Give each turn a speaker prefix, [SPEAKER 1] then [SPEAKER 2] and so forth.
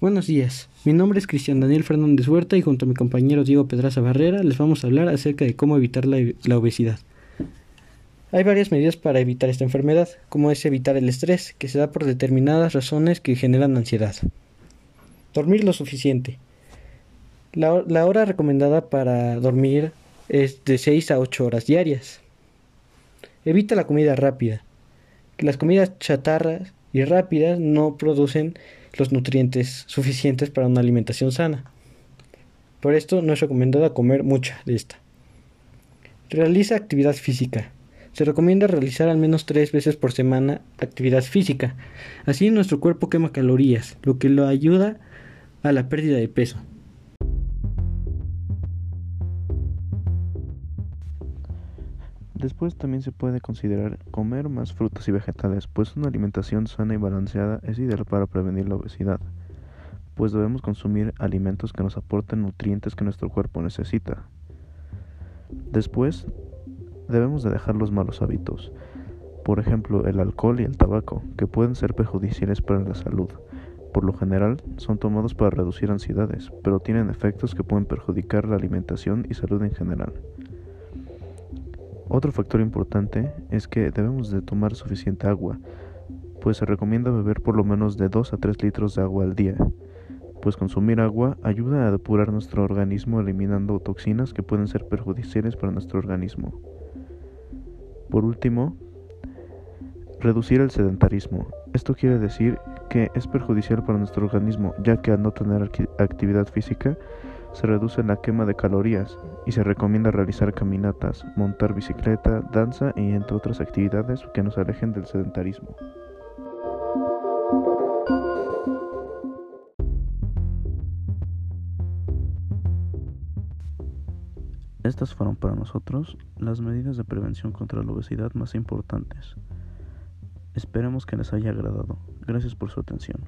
[SPEAKER 1] Buenos días, mi nombre es Cristian Daniel Fernández Huerta y junto a mi compañero Diego Pedraza Barrera les vamos a hablar acerca de cómo evitar la, obesidad. Hay varias medidas para evitar esta enfermedad, como es evitar el estrés, que se da por determinadas razones que generan ansiedad. Dormir lo suficiente. La, la hora recomendada para dormir es de 6 a 8 horas diarias. Evita la comida rápida. Las comidas chatarras y rápidas no producen los nutrientes suficientes para una alimentación sana. Por esto no es recomendada comer mucha de esta. Realiza actividad física. Se recomienda realizar al menos tres veces por semana actividad física. Así nuestro cuerpo quema calorías, lo que lo ayuda a la pérdida de peso.
[SPEAKER 2] Después también se puede considerar comer más frutas y vegetales, pues una alimentación sana y balanceada es ideal para prevenir la obesidad, pues debemos consumir alimentos que nos aporten nutrientes que nuestro cuerpo necesita. Después, debemos de dejar los malos hábitos, por ejemplo el alcohol y el tabaco, que pueden ser perjudiciales para la salud. Por lo general, son tomados para reducir ansiedades, pero tienen efectos que pueden perjudicar la alimentación y salud en general. Otro factor importante es que debemos de tomar suficiente agua, pues se recomienda beber por lo menos de 2 a 3 litros de agua al día, pues consumir agua ayuda a depurar nuestro organismo eliminando toxinas que pueden ser perjudiciales para nuestro organismo. Por último, reducir el sedentarismo. Esto quiere decir que es perjudicial para nuestro organismo, ya que al no tener actividad física, se reduce la quema de calorías y se recomienda realizar caminatas, montar bicicleta, danza y entre otras actividades que nos alejen del sedentarismo. Estas fueron para nosotros las medidas de prevención contra la obesidad más importantes. Esperemos que les haya agradado. Gracias por su atención.